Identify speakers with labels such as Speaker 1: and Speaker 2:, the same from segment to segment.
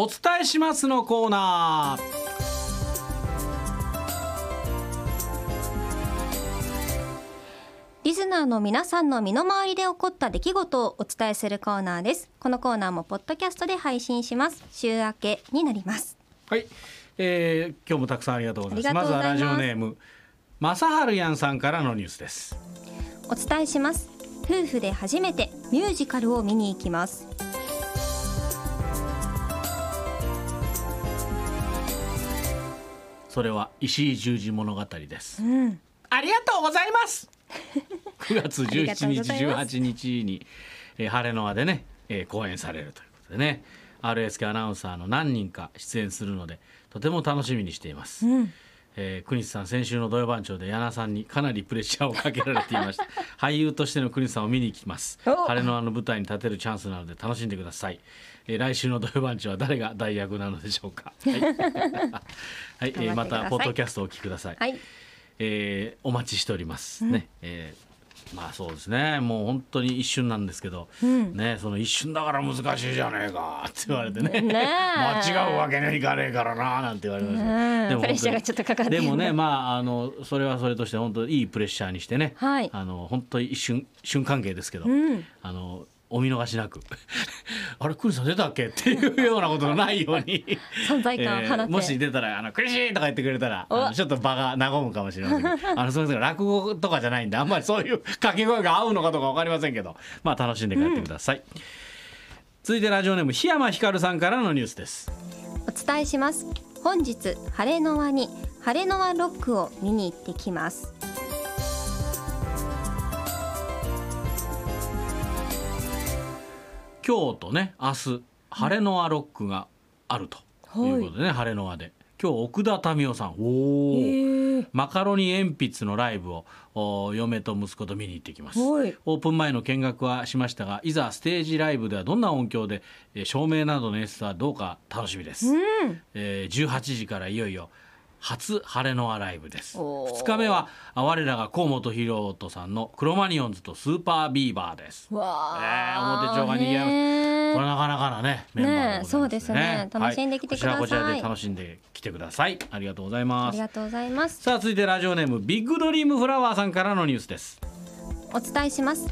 Speaker 1: お伝えしますのコーナー。
Speaker 2: リスナーの皆さんの身の回りで起こった出来事をお伝えするコーナーです。このコーナーもポッドキャストで配信します。週明けになります。
Speaker 1: はい、えー、今日もたくさんありがとうございます。
Speaker 2: ます。
Speaker 1: ずはラジオネーム正治やんさんからのニュースです。
Speaker 2: お伝えします。夫婦で初めてミュージカルを見に行きます
Speaker 1: それは石井十字物語です。
Speaker 2: うん。
Speaker 1: ありがとうございます。9月
Speaker 2: ありがとう
Speaker 1: 17日
Speaker 2: ございます。
Speaker 1: 18日に、えー、晴れの輪でね、えー、公演されるということでね。RSK アナウンサーの何人か出演するのでとても楽しみにしています、
Speaker 2: うん
Speaker 1: えー、国津さん先週の土曜番長で柳さんにかなりプレッシャーをかけられていました。俳優としての国津さんを見に行きます。
Speaker 2: お。
Speaker 1: 晴れの輪の舞台に立てるチャンスなので楽しんでください、えー、来週の土曜番長は誰が代役なのでしょうか。はい、はい。えー、またポッドキャストをお聞きください、
Speaker 2: はい。
Speaker 1: えーお待ちしております、ね、えーまあそうですね。もう本当に一瞬なんですけど、
Speaker 2: ん。
Speaker 1: ねその一瞬だから難しいじゃねえか。って言われてね。
Speaker 2: ねえ。
Speaker 1: 間違うわけにはいかねえからななんて言われました、
Speaker 2: うん
Speaker 1: でも
Speaker 2: プレッシャーがちょっとかかって。
Speaker 1: でもねまああのそれはそれとして本当いいプレッシャーにしてね、
Speaker 2: はい。
Speaker 1: あの本当に一瞬瞬関係ですけど、
Speaker 2: うん。
Speaker 1: あのお見逃しなく。あれクリスさん出たっけ？っていうようなことのないように。
Speaker 2: 存在感放って、
Speaker 1: えーもし出たら「あのクリシー!」とか言ってくれたらちょっと場が和むかもしれませんけど。あのすみません落語とかじゃないんであんまりそういう掛け声が合うのかどうか分かりませんけど。まあ楽しんで帰ってください、続いてラジオネーム檜山ひかるさんからのニュースです。
Speaker 2: お伝えします。本日晴れの輪に晴れの輪ロックを見に行ってきます
Speaker 1: 今日とね明日晴れの輪ロックがあるということでね、晴れの輪で。今日奥田民生さん。おおマカロニ鉛筆のライブをお嫁と息子と見に行ってきます。
Speaker 2: はい。
Speaker 1: オープン前の見学はしましたがいざステージライブではどんな音響で、えー照明などの演出はどうか楽しみです、
Speaker 2: うん。
Speaker 1: えー18時からいよいよ初晴れの輪ライブです。
Speaker 2: おー。
Speaker 1: 2日目はあ我らが河本大翔さんのクロマニオンズとスーパービーバーです。
Speaker 2: わ
Speaker 1: えー表帳が賑わい
Speaker 2: ね
Speaker 1: これなかなかなねメンバーでございます
Speaker 2: そうですね。楽しんできてください。
Speaker 1: はこちらこちらで楽しんできてください。ありがとうござい
Speaker 2: あ
Speaker 1: ます。
Speaker 2: りがとうございます。
Speaker 1: さあ続いてラジオネームビッグドリームフラワーさんからのニュースです。
Speaker 2: お伝えします。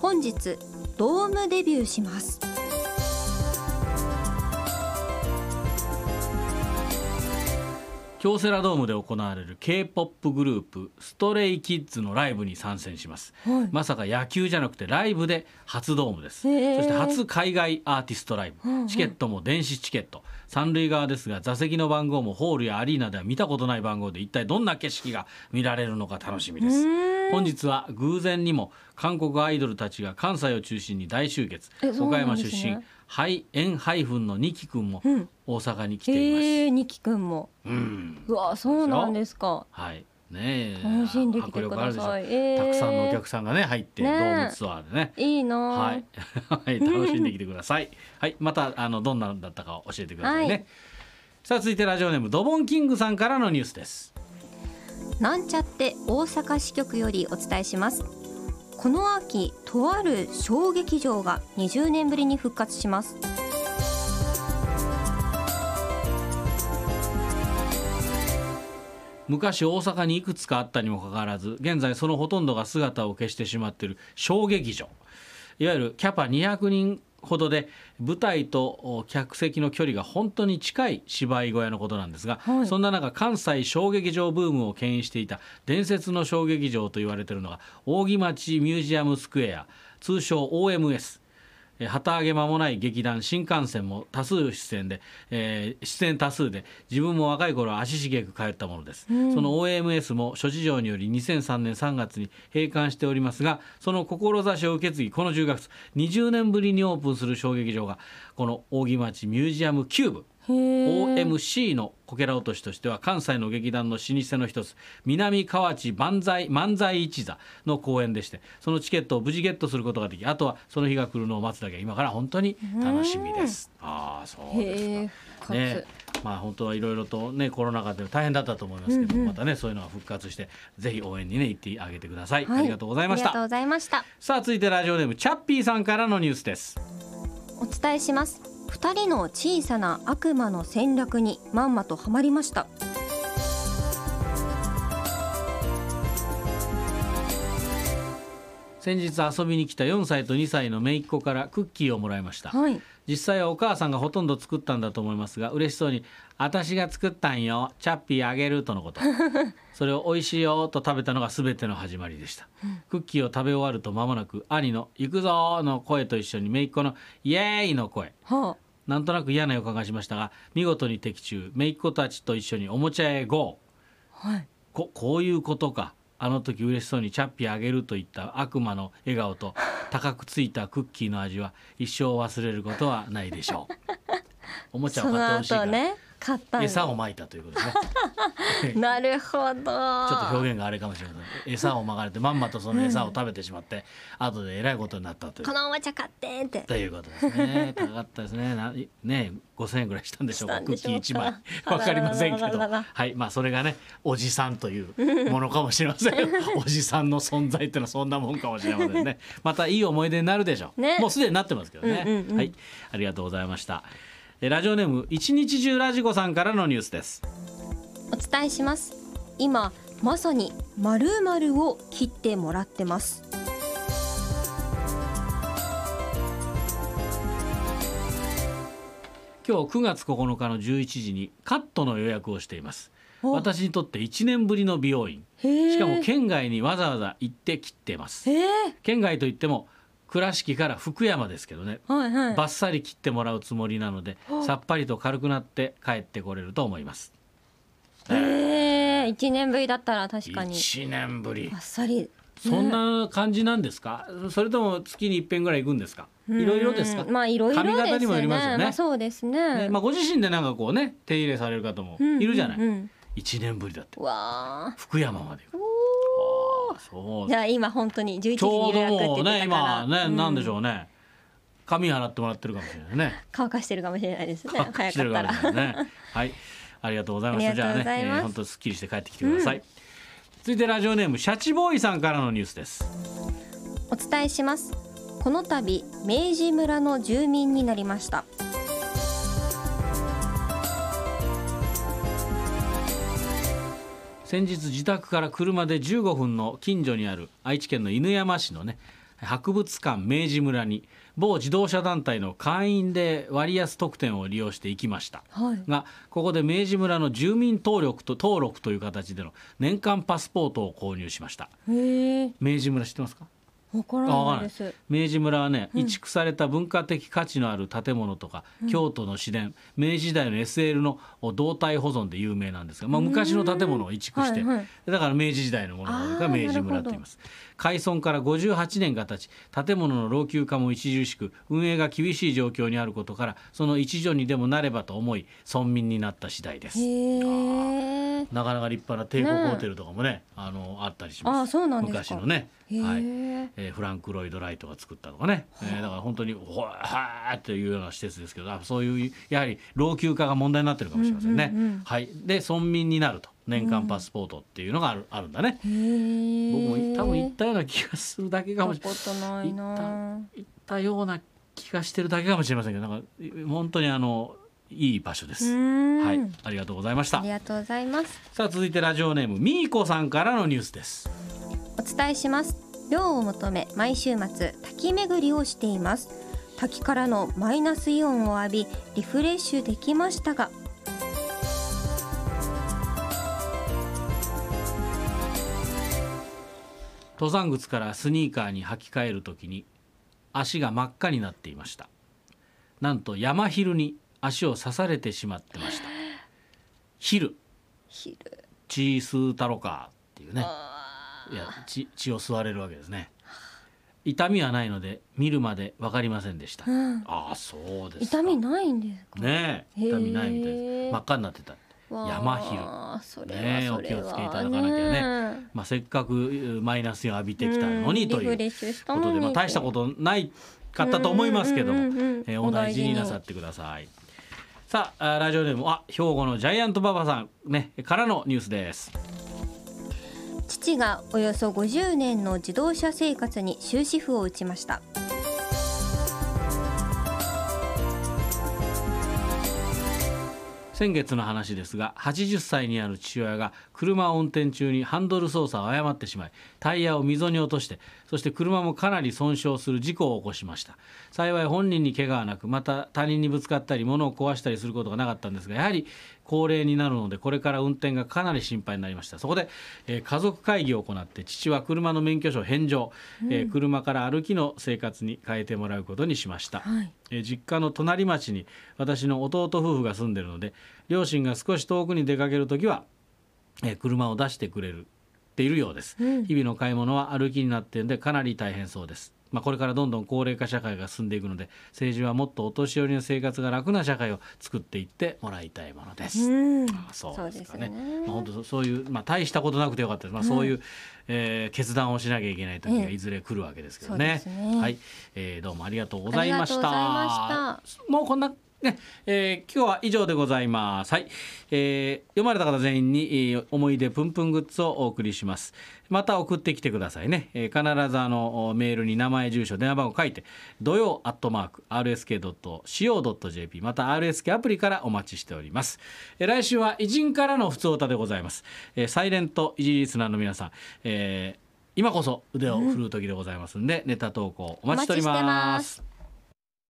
Speaker 2: 本日ドームデビューします
Speaker 1: 京セラドームで行われる K-POP グループストレイキッズのライブに参戦します、
Speaker 2: はい。
Speaker 1: まさか野球じゃなくてライブで初ドームです、
Speaker 2: へー
Speaker 1: そして初海外アーティストライブ、
Speaker 2: うんうん。
Speaker 1: チケットも電子チケット。三塁側ですが座席の番号もホールやアリーナでは見たことない番号で一体どんな景色が見られるのか楽しみです。本日は偶然にも韓国アイドルたちが関西を中心に大集結、
Speaker 2: えそう
Speaker 1: 岡山出身ハイエンハイフンのニキ君も
Speaker 2: うん。
Speaker 1: 大阪に来ています、
Speaker 2: へえニキくんも。
Speaker 1: うん。
Speaker 2: うわそうなんですか。
Speaker 1: はい。ねえ。
Speaker 2: 楽しんできてください。
Speaker 1: たくさんのお客さんがね入って、
Speaker 2: ねえ。
Speaker 1: ドームツアーでね。
Speaker 2: いいな。あ
Speaker 1: はい、はい、楽しんできてください。はいまたあのどんなのだったかを教えてくださいね、
Speaker 2: はい。
Speaker 1: さあ続いてラジオネームドボンキングさんからのニュースです。
Speaker 2: なんちゃって大阪支局よりお伝えしますこの秋とある小劇場が20年ぶりに復活します。
Speaker 1: 昔大阪にいくつかあったにもかかわらず現在そのほとんどが姿を消してしまっている小劇場。いわゆるキャパ200人ほどで舞台とお客席の距離が本当に近い芝居小屋のことなんですが、
Speaker 2: はい。
Speaker 1: そんな中関西小劇場ブームを牽引していた伝説の小劇場と言われているのが扇町ミュージアムスクエア通称 OMS えー旗揚げ間もない劇団新幹線も多数出演で、えー出演多数で自分も若い頃は足しげく通ったものです、その OMS も諸事情により2003年3月に閉館しておりますがその志を受け継ぎこの10月20年ぶりにオープンする小劇場がこの扇町ミュージアムキューブ OMC のこけら落としとしては関西の劇団の老舗の一つ南河内万歳漫才一座の公演でしてそのチケットを無事ゲットすることができあとはその日が来るのを待つだけ今から本当に楽しみです。ああそうですか。ね、まあ本当はいろいろとねコロナ禍で大変だったと思いますけど、またねそういうのが復活してぜひ応援にね行ってあげてください、
Speaker 2: はい。
Speaker 1: ありがとうございました。
Speaker 2: ありがとうございました。
Speaker 1: さあ続いてラジオネームチャッピーさんからのニュースです。
Speaker 2: お伝えします2人の小さな悪魔の戦略にまんまとハマりました。
Speaker 1: 先日遊びに来た4歳と2歳の姪っ子からクッキーをもらいました。
Speaker 2: はい。
Speaker 1: 実際はお母さんがほとんど作ったんだと思いますが嬉しそうに「私が作ったんよチャッピーあげる」とのこと それを「美味しいよ」と食べたのが全ての始まりでした、クッキーを食べ終わると間もなく兄の「行くぞ!」の声と一緒に姪っ子の「イエーイ!」の声。
Speaker 2: は
Speaker 1: なんとなく嫌な予感がしましたが見事に的中。姪っ子たちと一緒におもちゃへ GO
Speaker 2: あはい。
Speaker 1: ここういうことか。あの時嬉しそうにチャッピーあげるといった悪魔の笑顔と高くついたクッキーの味は一生忘れることはないでしょう。おもちゃを買ってほしいから、
Speaker 2: 後ね買った
Speaker 1: 餌をまいたということですね。
Speaker 2: なるほど。
Speaker 1: ちょっと表現があれかもしれません。餌をまかれてまんまとその餌を食べてしまって、後でえらいことになったという。
Speaker 2: このおもちゃ買ってって。
Speaker 1: ということですね。高かったですね。なね5000円ぐらいしたんでしょうか。クッキー1枚。わかりませんけど。はい。まあそれがねおじさんというものかもしれません。よおじさんの存在ってのはそんなもんかもしれませんね。またいい思い出になるでしょう、
Speaker 2: ね。
Speaker 1: もうすでになってますけどね、
Speaker 2: うんうんうん。
Speaker 1: はい。ありがとうございました。えラジオネーム一日中ラジコさんからのニュースです。
Speaker 2: お伝えします。今まさに〇〇を切ってもらってます。
Speaker 1: 今日9月9日の11時にカットの予約をしています。
Speaker 2: お。
Speaker 1: 私にとって1年ぶりの美容院。
Speaker 2: へ
Speaker 1: しかも県外にわざわざ行って切ってます。県外といっても倉敷から福山ですけどね。
Speaker 2: はいはい。
Speaker 1: バッサリ切ってもらうつもりなのでさっぱりと軽くなって帰ってこれると思います。
Speaker 2: へえ一年ぶりだったら確かに。
Speaker 1: 1年ぶり。
Speaker 2: あっさり
Speaker 1: そんな感じなんですか？それとも月に一遍ぐらい行くんですか？いろいろですか？
Speaker 2: うんまあいろいろですね。
Speaker 1: 髪型にもよりますよね。
Speaker 2: まあそうですね。
Speaker 1: ねまあ、ご自身でなんかこうね手入れされる方もいるじゃない、
Speaker 2: うんうんうん。
Speaker 1: 1年ぶりだって。福山までそう。
Speaker 2: じゃあ今本当に11時
Speaker 1: ちょうど
Speaker 2: に予約って
Speaker 1: もうね今ね、なんでし
Speaker 2: う
Speaker 1: ょうね。髪洗ってもらってるかもしれないね。
Speaker 2: 乾かしてるかもしれないですね。早
Speaker 1: してる
Speaker 2: か
Speaker 1: もしれないね。はい。ありがとうございます。
Speaker 2: ありがとうございます。
Speaker 1: じゃあね、えー、本当すっきりして帰ってきてください、続いてラジオネームシャチボーイさんからのニュースです。
Speaker 2: お伝えします。この度明治村の住民になりました
Speaker 1: 先日自宅から車で15分の近所にある愛知県の犬山市のね博物館明治村に某自動車団体の会員で割安特典を利用して行きました。
Speaker 2: はい。
Speaker 1: がここで明治村の住民登録と登録という形での年間パスポートを購入しました。明治村知ってますか？明治村はね、移築された文化的価値のある建物とか、京都の市電明治時代の SL の胴体保存で有名なんですが、まあ、昔の建物を移築して、
Speaker 2: はいはい。
Speaker 1: だから明治時代のものが明治村と言います開村から58年が経ち建物の老朽化も著しく運営が厳しい状況にあることからその一助にでもなればと思い村民になった次第です。なかなか立派な帝国ホテルとかもねあのあったりします。
Speaker 2: あそうなんですか
Speaker 1: 昔のね、はい。えーフランク・ロイド・ライトが作ったとかね、えーだから本当にほわーっていうような施設ですけどあそういうやはり老朽化が問題になってるかもしれませんね。
Speaker 2: うんうんうん。
Speaker 1: はい、で村民になると年間パスポートっていうのがある,、あるんだね。僕も多分行ったような気がするだけかもしれ
Speaker 2: ない。な。
Speaker 1: 行ったような気がしてるだけかもしれませんけどなんか本当にあのいい場所です。
Speaker 2: は
Speaker 1: はい、ありがとうございました。
Speaker 2: あり。がとうございます。
Speaker 1: さあ続いてラジオネームみーこさんからのニュースです。
Speaker 2: お伝えします。涼を求め毎週末滝巡りをしています。滝からのマイナスイオンを浴びリフレッシュできましたが
Speaker 1: 登山靴からスニーカーに履き替えるときに足が真っ赤になっていました。なんと山昼に足を刺されてしまってました。昼。
Speaker 2: 昼。
Speaker 1: 血吸うたろかっていうね。いや血血を吸われるわけですね。痛みはないので見るまで分かりませんでした、
Speaker 2: うん。
Speaker 1: ああそうですか。
Speaker 2: 痛みないんですか？
Speaker 1: ねえ。痛みないみたいです。真っ赤になってた。山昼
Speaker 2: それは
Speaker 1: ねお気をつけいただかなきゃね。まあ、せっかくマイナスイオン浴びてきたのに
Speaker 2: うん。
Speaker 1: ということで、まあ、大したことないかったと思いますけども、えーお大事になさってください。さああラジオネームあ兵庫のジャイアント馬場さんねからのニュースです。
Speaker 2: 父がおよそ50年の自動車生活に終止符を打ちました
Speaker 1: 先月の話ですが80歳にある父親が車を運転中にハンドル操作を誤ってしまいタイヤを溝に落としてそして車もかなり損傷する事故を起こしました。幸い本人に怪我はなくまた他人にぶつかったり物を壊したりすることがなかったんですがやはり高齢になるのでこれから運転がかなり心配になりました。そこで、えー家族会議を行って父は車の免許証返上、えー車から歩きの生活に変えてもらうことにしました、
Speaker 2: はい。
Speaker 1: えー実家の隣町に私の弟夫婦が住んでるので両親が少し遠くに出かける時は、えー車を出してくれるっているようです、
Speaker 2: うん。
Speaker 1: 日々の買い物は歩きになっているのでかなり大変そうですまあ、これからどんどん高齢化社会が進んでいくので政治はもっとお年寄りの生活が楽な社会を作っていってもらいたいものです。
Speaker 2: うん
Speaker 1: あそうですかね。
Speaker 2: ね
Speaker 1: まあ本当そういうまあ大したことなくてよかったです。まあそういう、えー決断をしなきゃいけない時が
Speaker 2: ええ
Speaker 1: いずれ来るわけですけどね。
Speaker 2: ですね
Speaker 1: はい、えーどうもありがとうございました。もうこんなね、えー今日は以上でございます。はい、えー読まれた方全員に、えー思い出プンプングッズをお送りします。また送ってきてくださいね。えー必ずあのメールに名前、住所、電話番号書いて、土曜アットマーク rsk.co.jp また RSK アプリからお待ちしております。えー来週は偉人からの普通歌でございます。えーサイレントイジリスナーの皆さん、えー今こそ腕を振るう時でございますんで、ネタ投稿お待ちしており
Speaker 2: お待ちして
Speaker 1: ま
Speaker 2: す。